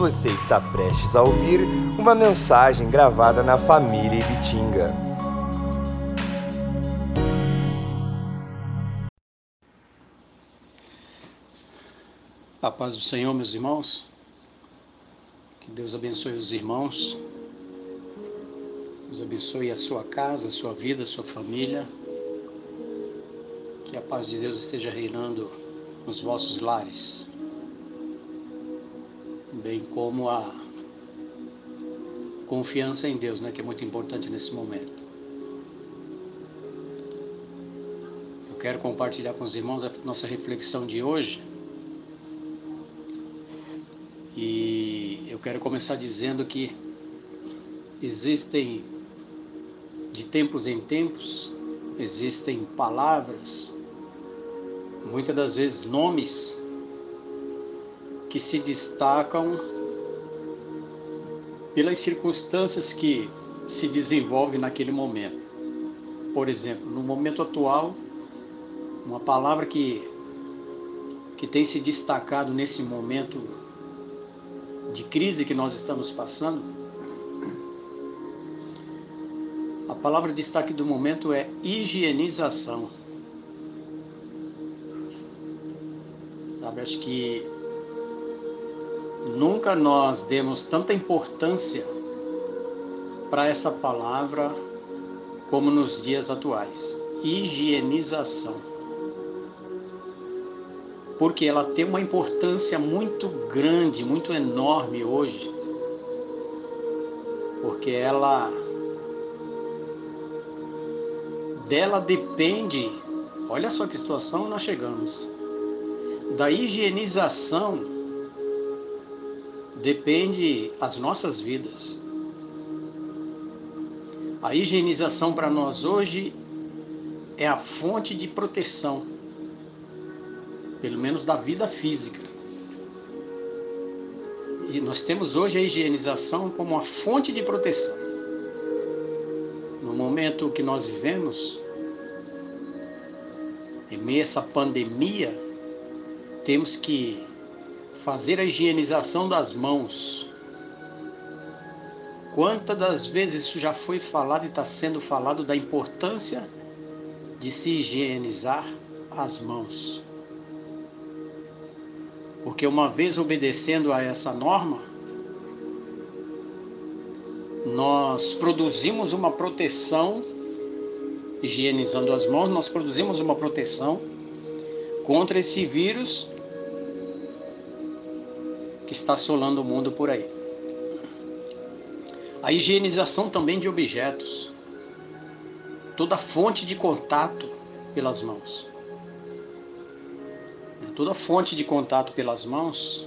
Você está prestes a ouvir uma mensagem gravada na família Ibitinga. A paz do Senhor, meus irmãos. Que Deus abençoe os irmãos. Deus abençoe a sua casa, a sua vida, a sua família. Que a paz de Deus esteja reinando nos vossos lares bem como a confiança em Deus, né, que é muito importante nesse momento. Eu quero compartilhar com os irmãos a nossa reflexão de hoje. E eu quero começar dizendo que existem de tempos em tempos existem palavras, muitas das vezes nomes que se destacam pelas circunstâncias que se desenvolvem naquele momento. Por exemplo, no momento atual, uma palavra que, que tem se destacado nesse momento de crise que nós estamos passando, a palavra de destaque do momento é higienização. Sabe, acho que Nunca nós demos tanta importância para essa palavra como nos dias atuais. Higienização. Porque ela tem uma importância muito grande, muito enorme hoje. Porque ela dela depende, olha só que situação nós chegamos. Da higienização depende as nossas vidas. A higienização para nós hoje é a fonte de proteção, pelo menos da vida física. E nós temos hoje a higienização como uma fonte de proteção. No momento que nós vivemos, em meio a essa pandemia, temos que fazer a higienização das mãos. Quantas das vezes isso já foi falado e está sendo falado da importância de se higienizar as mãos? Porque uma vez obedecendo a essa norma, nós produzimos uma proteção, higienizando as mãos, nós produzimos uma proteção contra esse vírus que está assolando o mundo por aí. A higienização também de objetos. Toda fonte de contato pelas mãos. Toda fonte de contato pelas mãos,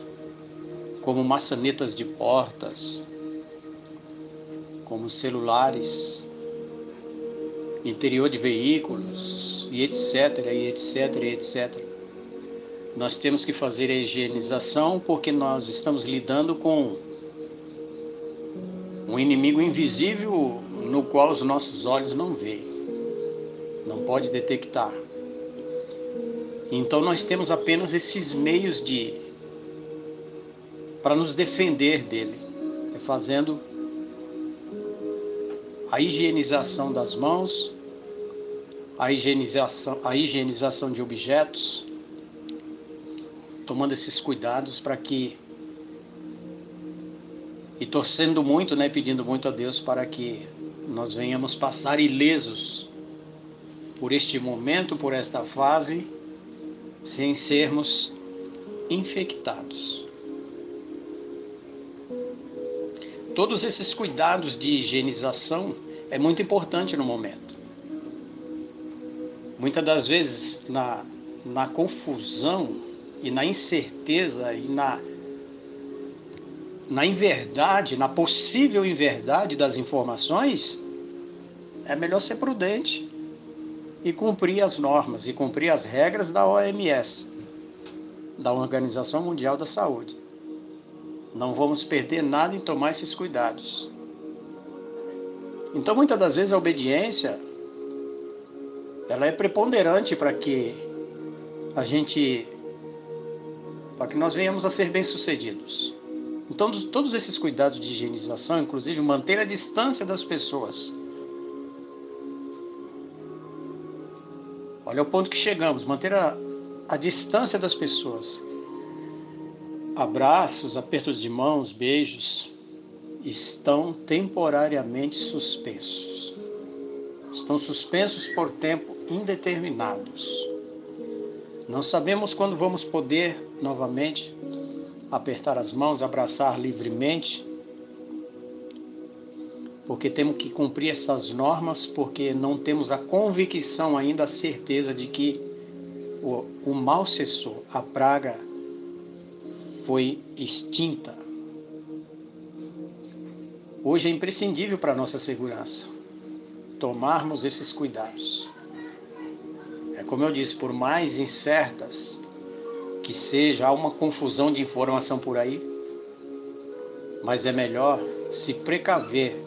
como maçanetas de portas, como celulares, interior de veículos, e etc, e etc, e etc. Nós temos que fazer a higienização porque nós estamos lidando com um inimigo invisível no qual os nossos olhos não veem, não pode detectar. Então nós temos apenas esses meios de para nos defender dele, é fazendo a higienização das mãos, a higienização, a higienização de objetos, tomando esses cuidados para que e torcendo muito, né, pedindo muito a Deus para que nós venhamos passar ilesos por este momento, por esta fase, sem sermos infectados. Todos esses cuidados de higienização é muito importante no momento. Muitas das vezes na, na confusão e na incerteza e na na inverdade, na possível inverdade das informações, é melhor ser prudente e cumprir as normas e cumprir as regras da OMS, da Organização Mundial da Saúde. Não vamos perder nada em tomar esses cuidados. Então, muitas das vezes a obediência ela é preponderante para que a gente para que nós venhamos a ser bem-sucedidos. Então, todos esses cuidados de higienização, inclusive manter a distância das pessoas. Olha o ponto que chegamos: manter a, a distância das pessoas. Abraços, apertos de mãos, beijos estão temporariamente suspensos. Estão suspensos por tempo indeterminados. Não sabemos quando vamos poder novamente apertar as mãos, abraçar livremente, porque temos que cumprir essas normas, porque não temos a convicção ainda, a certeza de que o, o mal cessou, a praga foi extinta. Hoje é imprescindível para a nossa segurança tomarmos esses cuidados. É como eu disse, por mais incertas que seja, há uma confusão de informação por aí, mas é melhor se precaver.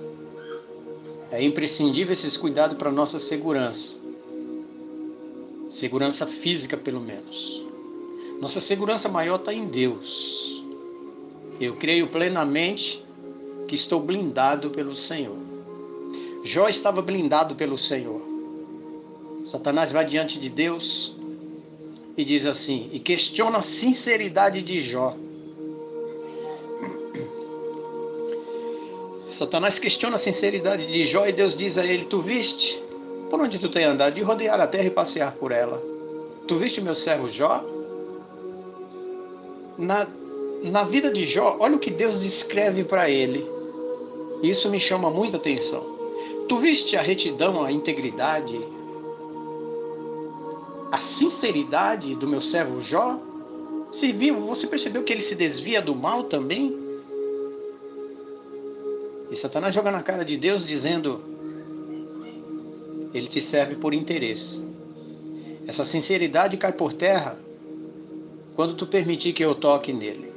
É imprescindível esses cuidados para nossa segurança. Segurança física, pelo menos. Nossa segurança maior está em Deus. Eu creio plenamente que estou blindado pelo Senhor. Jó estava blindado pelo Senhor. Satanás vai diante de Deus e diz assim, e questiona a sinceridade de Jó. Satanás questiona a sinceridade de Jó e Deus diz a ele: Tu viste por onde tu tem andado? De rodear a terra e passear por ela. Tu viste meu servo Jó? Na, na vida de Jó, olha o que Deus descreve para ele. Isso me chama muita atenção. Tu viste a retidão, a integridade, a sinceridade do meu servo Jó? Você viu, você percebeu que ele se desvia do mal também? E Satanás joga na cara de Deus dizendo: Ele te serve por interesse. Essa sinceridade cai por terra quando tu permitir que eu toque nele.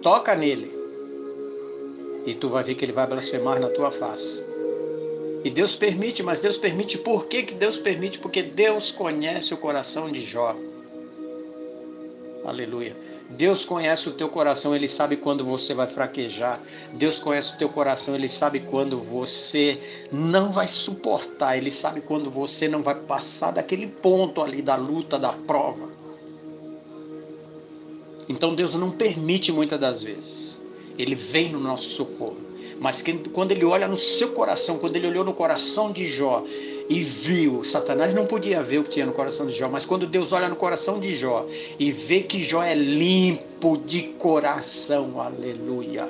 Toca nele. E tu vai ver que ele vai blasfemar na tua face. E Deus permite, mas Deus permite por que, que Deus permite? Porque Deus conhece o coração de Jó. Aleluia. Deus conhece o teu coração, Ele sabe quando você vai fraquejar. Deus conhece o teu coração, Ele sabe quando você não vai suportar. Ele sabe quando você não vai passar daquele ponto ali da luta, da prova. Então Deus não permite muitas das vezes. Ele vem no nosso socorro. Mas quando ele olha no seu coração, quando ele olhou no coração de Jó e viu, Satanás não podia ver o que tinha no coração de Jó, mas quando Deus olha no coração de Jó e vê que Jó é limpo de coração, aleluia.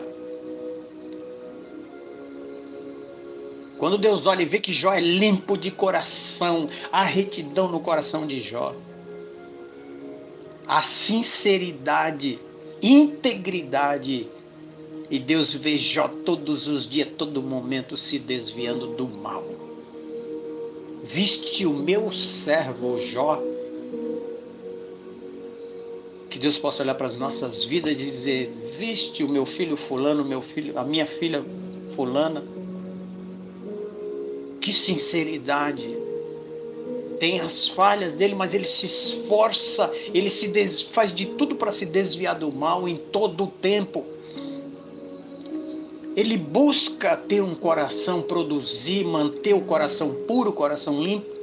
Quando Deus olha e vê que Jó é limpo de coração, a retidão no coração de Jó, a sinceridade, integridade e Deus vê Jó todos os dias, todo momento se desviando do mal. Viste o meu servo Jó. Que Deus possa olhar para as nossas vidas e dizer: Viste o meu filho fulano, meu filho, a minha filha fulana. Que sinceridade. Tem as falhas dele, mas ele se esforça, ele se des... faz de tudo para se desviar do mal em todo o tempo ele busca ter um coração, produzir, manter o coração puro, o coração limpo.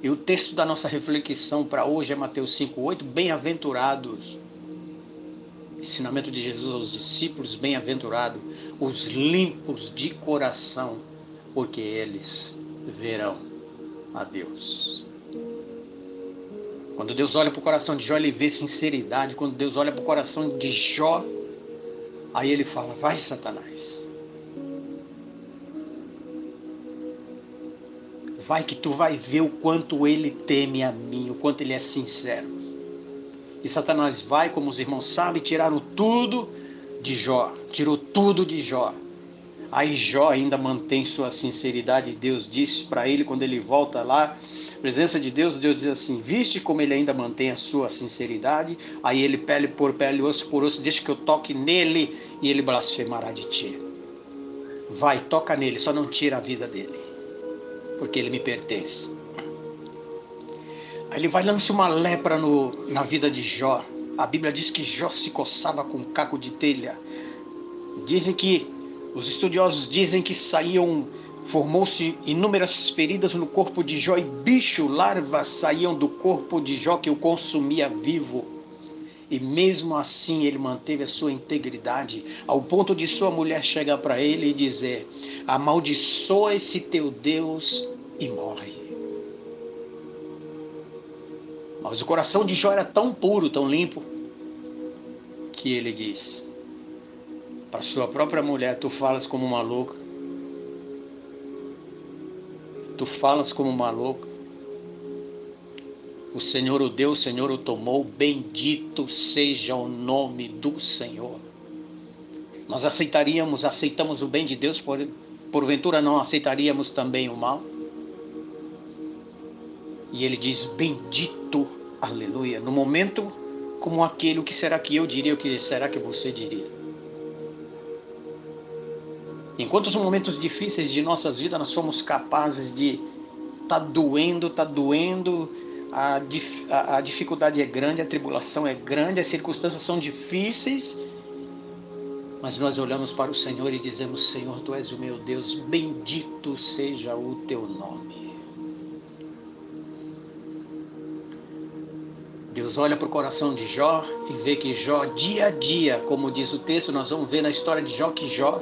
E o texto da nossa reflexão para hoje é Mateus 5,8. Bem-aventurados. Ensinamento de Jesus aos discípulos: bem-aventurados os limpos de coração, porque eles verão a Deus. Quando Deus olha para o coração de Jó, ele vê sinceridade. Quando Deus olha para o coração de Jó, aí ele fala: Vai, Satanás. Vai que tu vai ver o quanto ele teme a mim, o quanto ele é sincero. E Satanás vai, como os irmãos sabem, tiraram tudo de Jó, tirou tudo de Jó. Aí Jó ainda mantém sua sinceridade. Deus disse para ele quando ele volta lá, presença de Deus, Deus diz assim: Viste como ele ainda mantém a sua sinceridade? Aí ele, pele por pele, osso por osso, deixa que eu toque nele e ele blasfemará de ti. Vai, toca nele, só não tira a vida dele, porque ele me pertence. Ele vai lançar uma lepra no, na vida de Jó. A Bíblia diz que Jó se coçava com um caco de telha. Dizem que, os estudiosos dizem que saíam, formou-se inúmeras feridas no corpo de Jó e bicho, larvas saíam do corpo de Jó que o consumia vivo. E mesmo assim ele manteve a sua integridade, ao ponto de sua mulher chegar para ele e dizer: Amaldiçoa esse teu Deus e morre. Mas o coração de Jó era tão puro, tão limpo, que ele diz para sua própria mulher: Tu falas como uma louca. Tu falas como uma louca. O Senhor o deu, o Senhor o tomou. Bendito seja o nome do Senhor. Nós aceitaríamos, aceitamos o bem de Deus, por, porventura não aceitaríamos também o mal? E ele diz: Bendito, aleluia. No momento como aquele, o que será que eu diria, o que será que você diria? Enquanto os momentos difíceis de nossas vidas nós somos capazes de tá doendo, tá doendo, a, a, a dificuldade é grande, a tribulação é grande, as circunstâncias são difíceis, mas nós olhamos para o Senhor e dizemos: Senhor, tu és o meu Deus, bendito seja o teu nome. Deus olha para o coração de Jó e vê que Jó, dia a dia, como diz o texto, nós vamos ver na história de Jó que Jó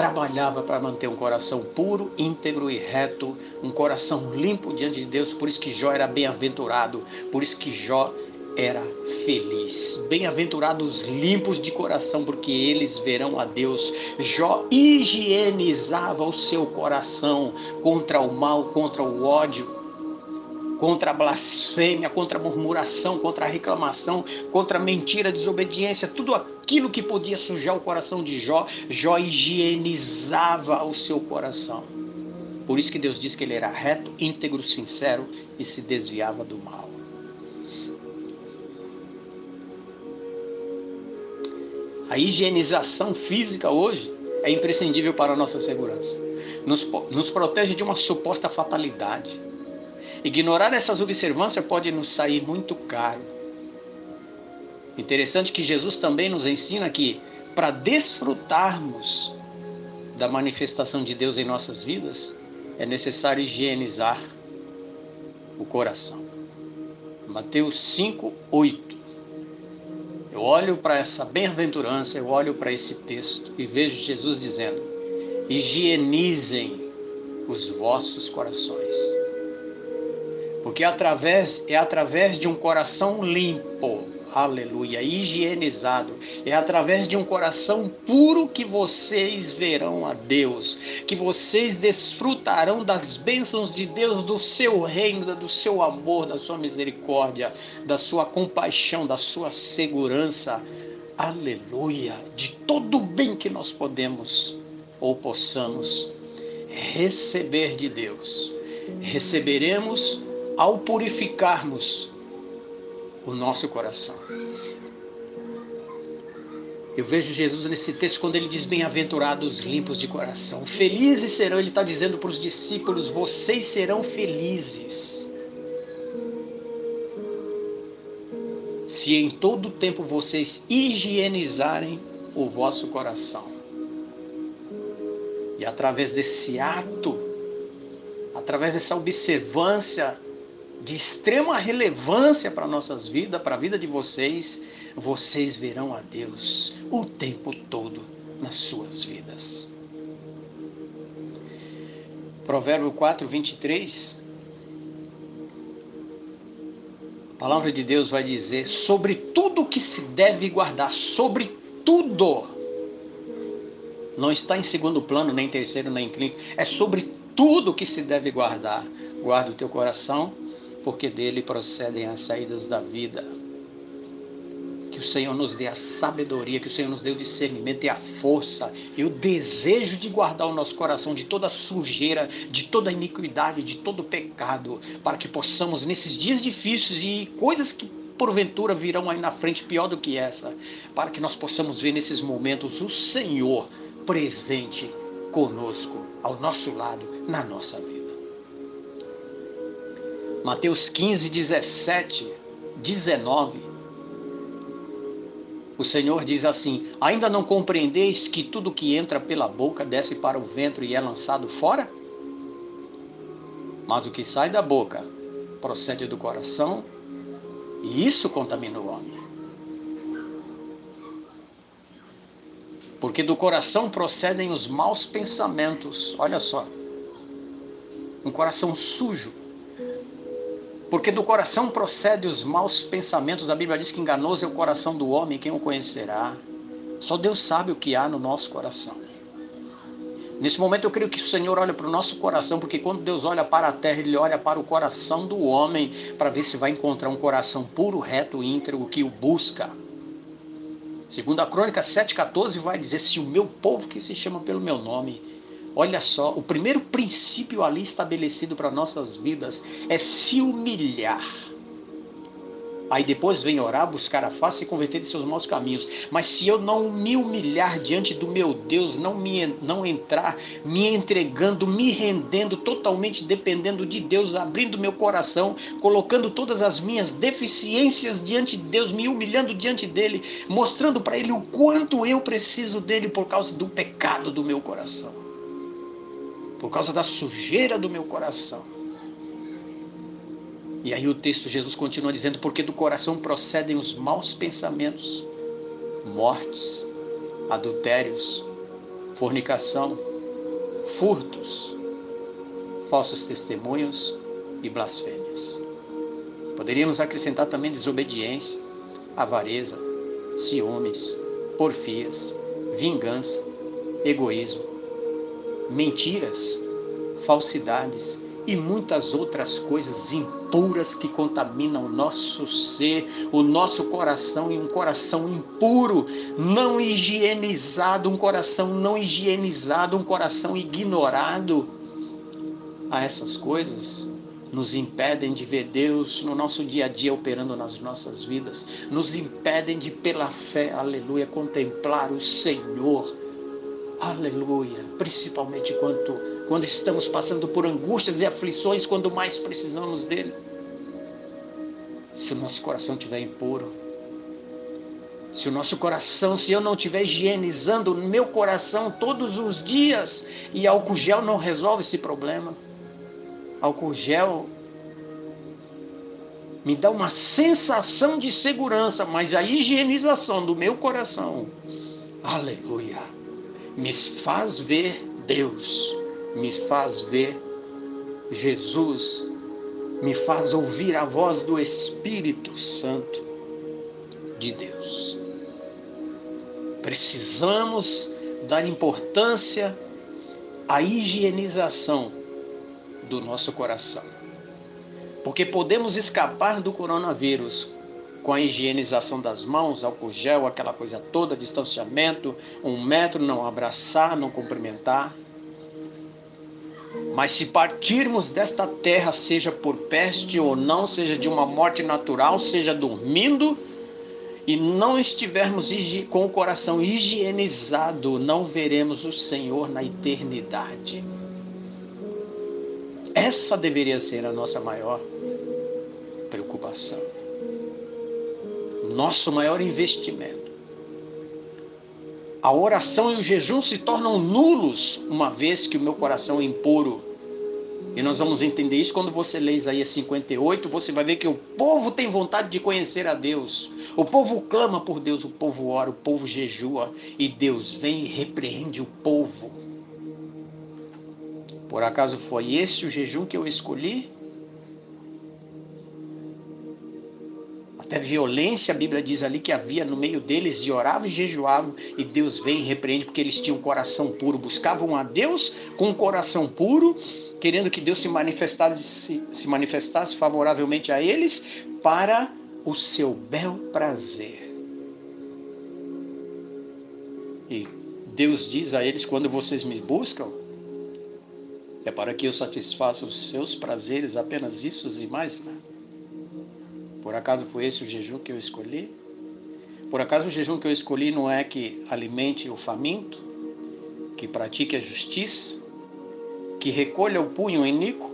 trabalhava para manter um coração puro, íntegro e reto, um coração limpo diante de Deus. Por isso que Jó era bem-aventurado, por isso que Jó era feliz. Bem-aventurados limpos de coração, porque eles verão a Deus. Jó higienizava o seu coração contra o mal, contra o ódio contra a blasfêmia, contra a murmuração, contra a reclamação, contra a mentira, a desobediência, tudo aquilo que podia sujar o coração de Jó, Jó higienizava o seu coração. Por isso que Deus diz que ele era reto, íntegro, sincero e se desviava do mal. A higienização física hoje é imprescindível para a nossa segurança. Nos, nos protege de uma suposta fatalidade. Ignorar essas observâncias pode nos sair muito caro. Interessante que Jesus também nos ensina que para desfrutarmos da manifestação de Deus em nossas vidas, é necessário higienizar o coração. Mateus 5, 8. Eu olho para essa bem-aventurança, eu olho para esse texto e vejo Jesus dizendo: higienizem os vossos corações. Porque através, é através de um coração limpo, aleluia, higienizado, é através de um coração puro que vocês verão a Deus, que vocês desfrutarão das bênçãos de Deus, do seu reino, do seu amor, da sua misericórdia, da sua compaixão, da sua segurança, aleluia, de todo o bem que nós podemos ou possamos receber de Deus. Receberemos ao purificarmos o nosso coração. Eu vejo Jesus nesse texto quando ele diz: Bem-aventurados limpos de coração. Felizes serão, ele está dizendo para os discípulos: Vocês serão felizes. Se em todo o tempo vocês higienizarem o vosso coração. E através desse ato, através dessa observância de extrema relevância para nossas vidas, para a vida de vocês, vocês verão a Deus o tempo todo nas suas vidas. Provérbio 4, 23. A palavra de Deus vai dizer sobre tudo que se deve guardar, sobre tudo. Não está em segundo plano, nem terceiro, nem quinto. É sobre tudo que se deve guardar. Guarda o teu coração, porque dele procedem as saídas da vida. Que o Senhor nos dê a sabedoria, que o Senhor nos dê o discernimento e a força e o desejo de guardar o nosso coração de toda sujeira, de toda iniquidade, de todo pecado, para que possamos, nesses dias difíceis e coisas que porventura virão aí na frente pior do que essa, para que nós possamos ver nesses momentos o Senhor presente conosco, ao nosso lado, na nossa vida. Mateus 15, 17, 19. O Senhor diz assim: Ainda não compreendeis que tudo que entra pela boca desce para o ventre e é lançado fora? Mas o que sai da boca procede do coração, e isso contamina o homem. Porque do coração procedem os maus pensamentos. Olha só. Um coração sujo. Porque do coração procedem os maus pensamentos. A Bíblia diz que enganoso é o coração do homem, quem o conhecerá? Só Deus sabe o que há no nosso coração. Nesse momento eu creio que o Senhor olha para o nosso coração, porque quando Deus olha para a terra, Ele olha para o coração do homem, para ver se vai encontrar um coração puro, reto, íntegro, que o busca. Segundo a Crônica 7,14 vai dizer, se o meu povo que se chama pelo meu nome, olha só, o primeiro princípio ali estabelecido para nossas vidas é se humilhar Aí depois vem orar, buscar a face e converter de seus maus caminhos. Mas se eu não me humilhar diante do meu Deus, não me não entrar, me entregando, me rendendo, totalmente dependendo de Deus, abrindo meu coração, colocando todas as minhas deficiências diante de Deus, me humilhando diante dele, mostrando para ele o quanto eu preciso dele por causa do pecado do meu coração. Por causa da sujeira do meu coração e aí o texto Jesus continua dizendo: porque do coração procedem os maus pensamentos, mortes, adultérios, fornicação, furtos, falsos testemunhos e blasfêmias. Poderíamos acrescentar também desobediência, avareza, ciúmes, porfias, vingança, egoísmo, mentiras, falsidades e muitas outras coisas impuras que contaminam o nosso ser, o nosso coração e um coração impuro, não higienizado, um coração não higienizado, um coração ignorado. A essas coisas nos impedem de ver Deus no nosso dia a dia operando nas nossas vidas, nos impedem de, pela fé, aleluia, contemplar o Senhor Aleluia. Principalmente quando, quando estamos passando por angústias e aflições, quando mais precisamos dele. Se o nosso coração estiver impuro, se o nosso coração, se eu não estiver higienizando o meu coração todos os dias, e álcool gel não resolve esse problema. Álcool gel me dá uma sensação de segurança, mas a higienização do meu coração, aleluia me faz ver Deus, me faz ver Jesus, me faz ouvir a voz do Espírito Santo de Deus. Precisamos dar importância à higienização do nosso coração. Porque podemos escapar do coronavírus com a higienização das mãos, álcool gel, aquela coisa toda, distanciamento, um metro, não abraçar, não cumprimentar. Mas se partirmos desta terra, seja por peste ou não, seja de uma morte natural, seja dormindo, e não estivermos com o coração higienizado, não veremos o Senhor na eternidade. Essa deveria ser a nossa maior preocupação nosso maior investimento. A oração e o jejum se tornam nulos uma vez que o meu coração é impuro. E nós vamos entender isso quando você lê Isaías 58, você vai ver que o povo tem vontade de conhecer a Deus. O povo clama por Deus, o povo ora, o povo jejua e Deus vem e repreende o povo. Por acaso foi esse o jejum que eu escolhi? Até violência, a Bíblia diz ali que havia no meio deles e oravam e jejuavam, e Deus vem e repreende porque eles tinham coração puro, buscavam a Deus com um coração puro, querendo que Deus se manifestasse, se, se manifestasse favoravelmente a eles para o seu bel prazer. E Deus diz a eles: quando vocês me buscam, é para que eu satisfaça os seus prazeres, apenas isso e mais nada. Por acaso foi esse o jejum que eu escolhi? Por acaso o jejum que eu escolhi não é que alimente o faminto, que pratique a justiça, que recolha o punho iníquo,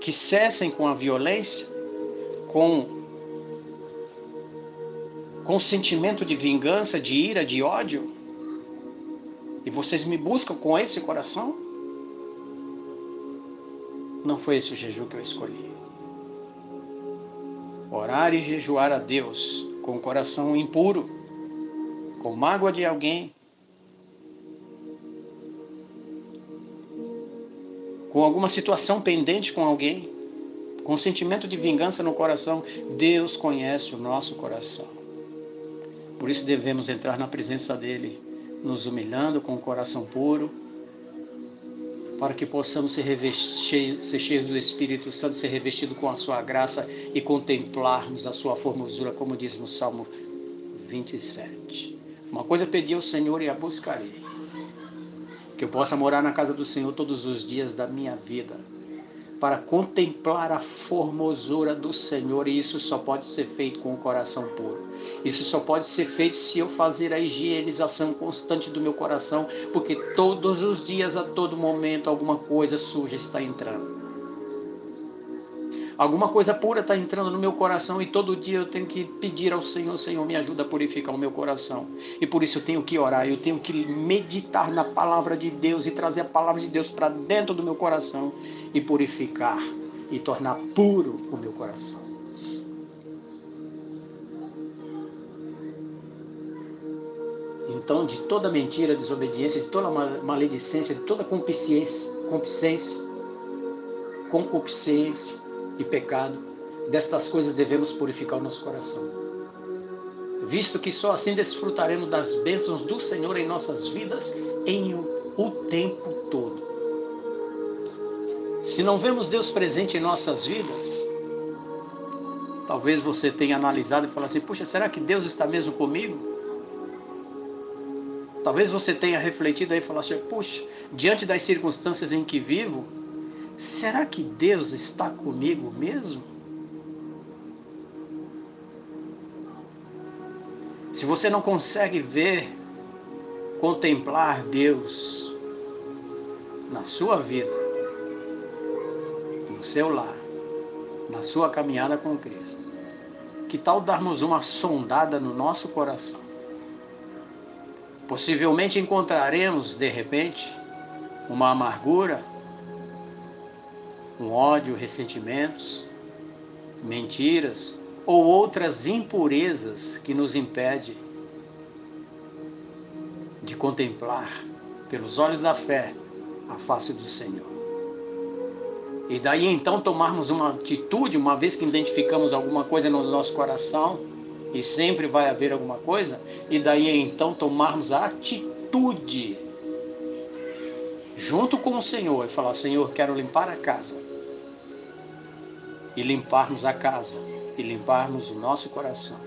que cessem com a violência, com com sentimento de vingança, de ira, de ódio? E vocês me buscam com esse coração? Não foi esse o jejum que eu escolhi. Orar e jejuar a Deus com o coração impuro, com mágoa de alguém, com alguma situação pendente com alguém, com sentimento de vingança no coração, Deus conhece o nosso coração. Por isso devemos entrar na presença dele, nos humilhando com o coração puro, para que possamos ser, revestir, ser cheios do Espírito Santo, ser revestido com a sua graça e contemplarmos a sua formosura, como diz no Salmo 27. Uma coisa pedi ao Senhor e a buscarei, que eu possa morar na casa do Senhor todos os dias da minha vida, para contemplar a formosura do Senhor, e isso só pode ser feito com o coração puro. Isso só pode ser feito se eu fazer a higienização constante do meu coração, porque todos os dias, a todo momento, alguma coisa suja está entrando. Alguma coisa pura está entrando no meu coração e todo dia eu tenho que pedir ao Senhor, Senhor, me ajuda a purificar o meu coração. E por isso eu tenho que orar, eu tenho que meditar na palavra de Deus e trazer a palavra de Deus para dentro do meu coração e purificar e tornar puro o meu coração. Então, de toda mentira, desobediência, de toda maledicência, de toda concupiscência, concupiscência, concupiscência e pecado, destas coisas devemos purificar o nosso coração. Visto que só assim desfrutaremos das bênçãos do Senhor em nossas vidas em o tempo todo. Se não vemos Deus presente em nossas vidas, talvez você tenha analisado e falado assim: puxa, será que Deus está mesmo comigo? Talvez você tenha refletido aí e falado assim: puxa, diante das circunstâncias em que vivo, será que Deus está comigo mesmo? Se você não consegue ver, contemplar Deus na sua vida, no seu lar, na sua caminhada com Cristo, que tal darmos uma sondada no nosso coração? Possivelmente encontraremos, de repente, uma amargura, um ódio, ressentimentos, mentiras ou outras impurezas que nos impedem de contemplar pelos olhos da fé a face do Senhor. E daí então tomarmos uma atitude, uma vez que identificamos alguma coisa no nosso coração, e sempre vai haver alguma coisa, e daí então tomarmos a atitude junto com o Senhor e falar: Senhor, quero limpar a casa. E limparmos a casa e limparmos o nosso coração.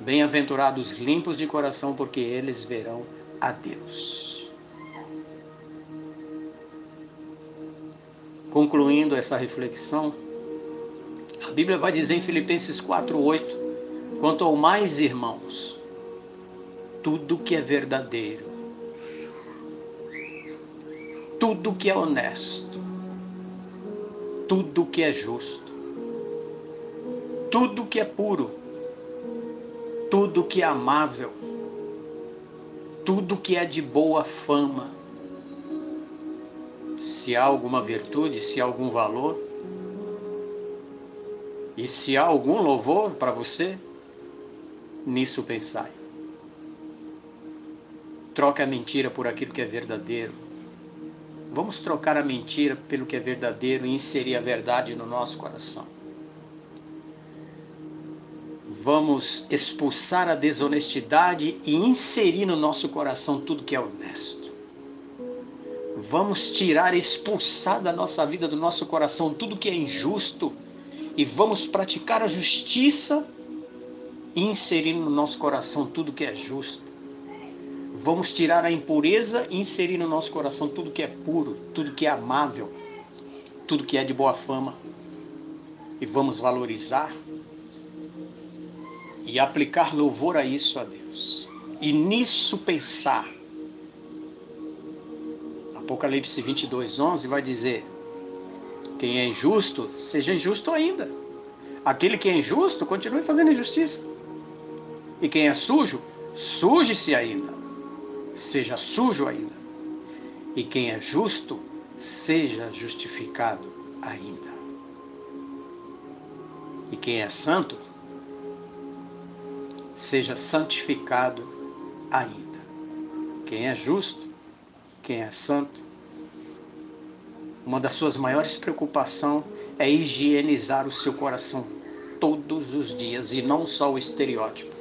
Bem-aventurados limpos de coração, porque eles verão a Deus. Concluindo essa reflexão, a Bíblia vai dizer em Filipenses 4:8 Quanto ao mais, irmãos, tudo que é verdadeiro, tudo que é honesto, tudo que é justo, tudo que é puro, tudo que é amável, tudo que é de boa fama, se há alguma virtude, se há algum valor, e se há algum louvor para você, nisso pensai. Troque a mentira por aquilo que é verdadeiro. Vamos trocar a mentira pelo que é verdadeiro e inserir a verdade no nosso coração. Vamos expulsar a desonestidade e inserir no nosso coração tudo que é honesto. Vamos tirar, expulsar da nossa vida, do nosso coração, tudo que é injusto e vamos praticar a justiça inserir no nosso coração tudo que é justo. Vamos tirar a impureza e inserir no nosso coração tudo que é puro, tudo que é amável, tudo que é de boa fama. E vamos valorizar e aplicar louvor a isso a Deus. E nisso pensar. Apocalipse 22, 11 vai dizer: Quem é injusto, seja injusto ainda. Aquele que é injusto, continue fazendo injustiça. E quem é sujo, suje-se ainda. Seja sujo ainda. E quem é justo, seja justificado ainda. E quem é santo, seja santificado ainda. Quem é justo, quem é santo, uma das suas maiores preocupações é higienizar o seu coração todos os dias e não só o estereótipo.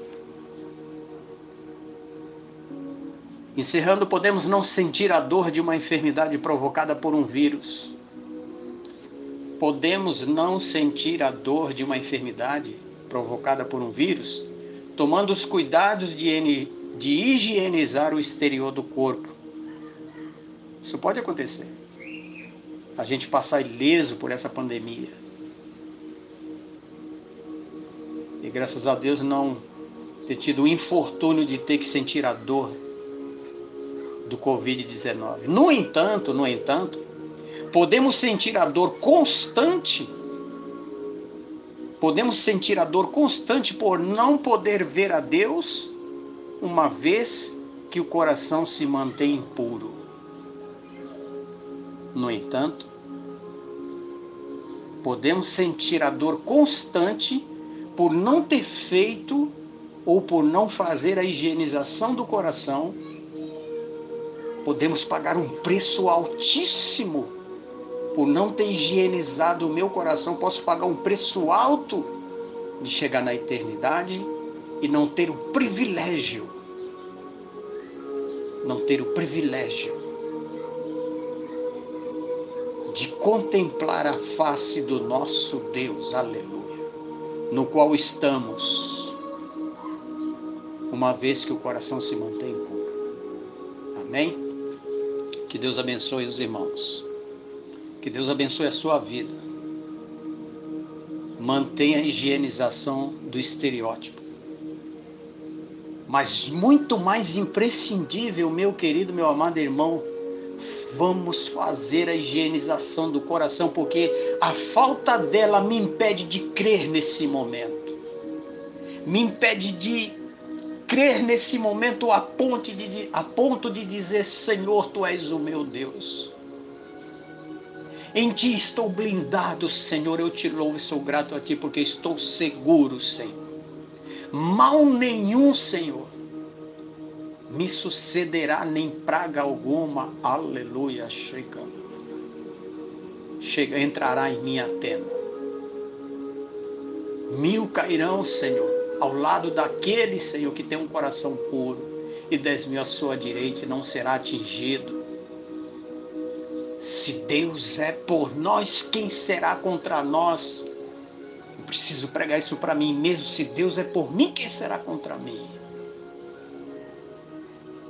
Encerrando, podemos não sentir a dor de uma enfermidade provocada por um vírus. Podemos não sentir a dor de uma enfermidade provocada por um vírus, tomando os cuidados de, de higienizar o exterior do corpo. Isso pode acontecer. A gente passar ileso por essa pandemia. E graças a Deus não ter tido o infortúnio de ter que sentir a dor do Covid-19. No entanto, no entanto, podemos sentir a dor constante. Podemos sentir a dor constante por não poder ver a Deus, uma vez que o coração se mantém impuro. No entanto, podemos sentir a dor constante por não ter feito ou por não fazer a higienização do coração podemos pagar um preço altíssimo por não ter higienizado o meu coração. Posso pagar um preço alto de chegar na eternidade e não ter o privilégio, não ter o privilégio de contemplar a face do nosso Deus, aleluia, no qual estamos, uma vez que o coração se mantém puro. Amém? Que Deus abençoe os irmãos. Que Deus abençoe a sua vida. Mantenha a higienização do estereótipo. Mas muito mais imprescindível, meu querido, meu amado irmão, vamos fazer a higienização do coração, porque a falta dela me impede de crer nesse momento. Me impede de crer nesse momento a ponto, de, a ponto de dizer: Senhor, tu és o meu Deus. Em ti estou blindado, Senhor. Eu te louvo e sou grato a ti, porque estou seguro, Senhor. Mal nenhum, Senhor, me sucederá, nem praga alguma. Aleluia. Chega. Chega, entrará em minha tenda. Mil cairão, Senhor ao lado daquele, Senhor, que tem um coração puro, e dez mil à sua direita não será atingido. Se Deus é por nós, quem será contra nós? Eu preciso pregar isso para mim mesmo. Se Deus é por mim, quem será contra mim?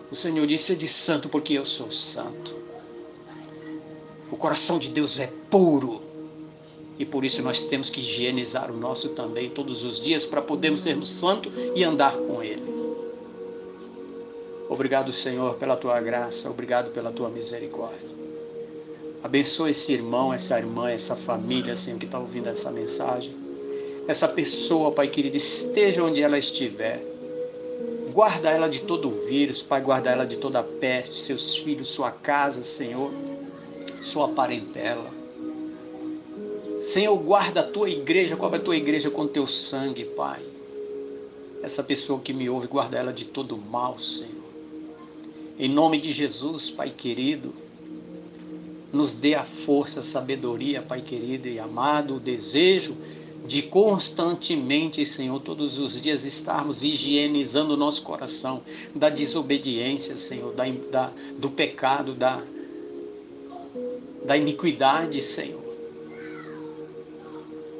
O Senhor disse: de santo, porque eu sou santo. O coração de Deus é puro. E por isso nós temos que higienizar o nosso também todos os dias para podermos sermos santos e andar com Ele. Obrigado, Senhor, pela tua graça, obrigado pela tua misericórdia. Abençoa esse irmão, essa irmã, essa família, Senhor, que está ouvindo essa mensagem. Essa pessoa, Pai querido, esteja onde ela estiver. Guarda ela de todo o vírus, Pai, guarda ela de toda a peste, seus filhos, sua casa, Senhor, sua parentela. Senhor, guarda a tua igreja, cobre a tua igreja com teu sangue, Pai. Essa pessoa que me ouve, guarda ela de todo mal, Senhor. Em nome de Jesus, Pai querido, nos dê a força, a sabedoria, Pai querido e amado, o desejo de constantemente, Senhor, todos os dias estarmos higienizando o nosso coração da desobediência, Senhor, da, da, do pecado, da, da iniquidade, Senhor.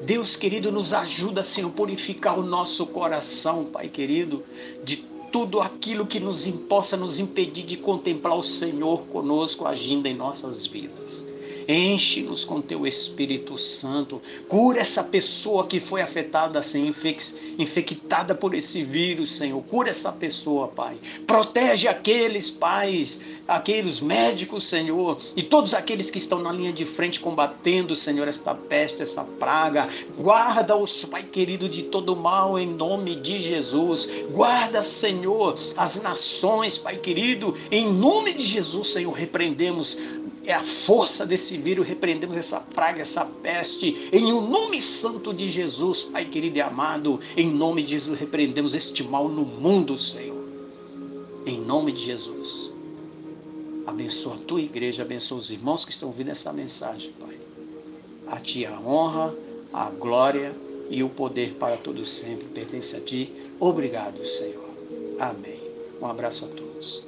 Deus querido, nos ajuda, Senhor, a purificar o nosso coração, Pai querido, de tudo aquilo que nos possa nos impedir de contemplar o Senhor conosco agindo em nossas vidas. Enche-nos com teu Espírito Santo. Cura essa pessoa que foi afetada, Senhor, infectada por esse vírus, Senhor. Cura essa pessoa, Pai. Protege aqueles pais, aqueles médicos, Senhor, e todos aqueles que estão na linha de frente combatendo, Senhor, esta peste, essa praga. Guarda-os, Pai querido, de todo mal em nome de Jesus. Guarda, Senhor, as nações, Pai querido, em nome de Jesus, Senhor, repreendemos é a força desse vírus, repreendemos essa praga, essa peste, em o nome santo de Jesus, Pai querido e amado, em nome de Jesus, repreendemos este mal no mundo, Senhor, em nome de Jesus. Abençoa a tua igreja, abençoa os irmãos que estão ouvindo essa mensagem, Pai. A ti a honra, a glória e o poder para todos sempre pertence a ti. Obrigado, Senhor. Amém. Um abraço a todos.